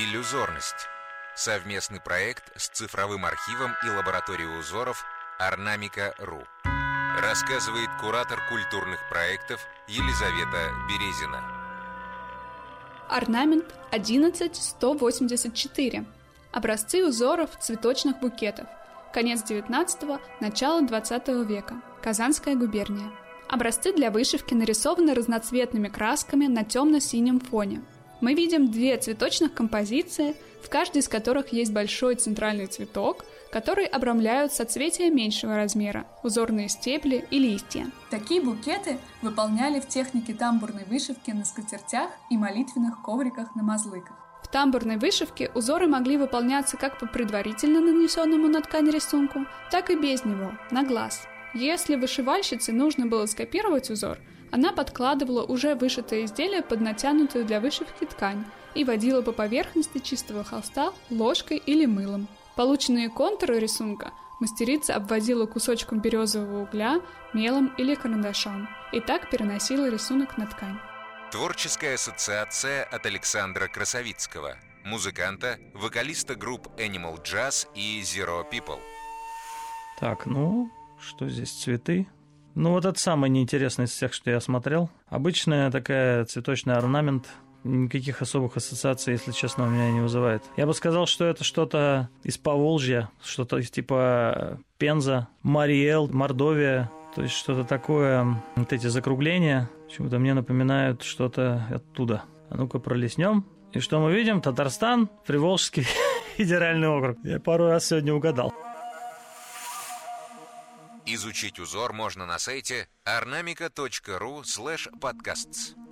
Иллюзорность. Совместный проект с цифровым архивом и лабораторией узоров Орнамика.ру. Рассказывает куратор культурных проектов Елизавета Березина. Орнамент 11184. Образцы узоров цветочных букетов. Конец 19-го, начало 20 века. Казанская губерния. Образцы для вышивки нарисованы разноцветными красками на темно-синем фоне. Мы видим две цветочных композиции, в каждой из которых есть большой центральный цветок, который обрамляют соцветия меньшего размера, узорные стебли и листья. Такие букеты выполняли в технике тамбурной вышивки на скатертях и молитвенных ковриках на мазлыках. В тамбурной вышивке узоры могли выполняться как по предварительно нанесенному на ткань рисунку, так и без него, на глаз – если вышивальщице нужно было скопировать узор, она подкладывала уже вышитое изделие под натянутую для вышивки ткань и водила по поверхности чистого холста ложкой или мылом. Полученные контуры рисунка мастерица обводила кусочком березового угля, мелом или карандашом, и так переносила рисунок на ткань. Творческая ассоциация от Александра Красовицкого, музыканта, вокалиста групп Animal Jazz и Zero People. Так, ну, что здесь цветы? Ну, вот это самое неинтересное из всех, что я смотрел. Обычная такая цветочный орнамент, никаких особых ассоциаций, если честно, у меня не вызывает. Я бы сказал, что это что-то из Поволжья, что-то из типа Пенза, Мариэл, Мордовия, то есть что-то такое, вот эти закругления, почему-то мне напоминают что-то оттуда. А ну-ка пролеснем. И что мы видим? Татарстан, Приволжский федеральный округ. Я пару раз сегодня угадал. Изучить узор можно на сайте ornamica.ru podcasts.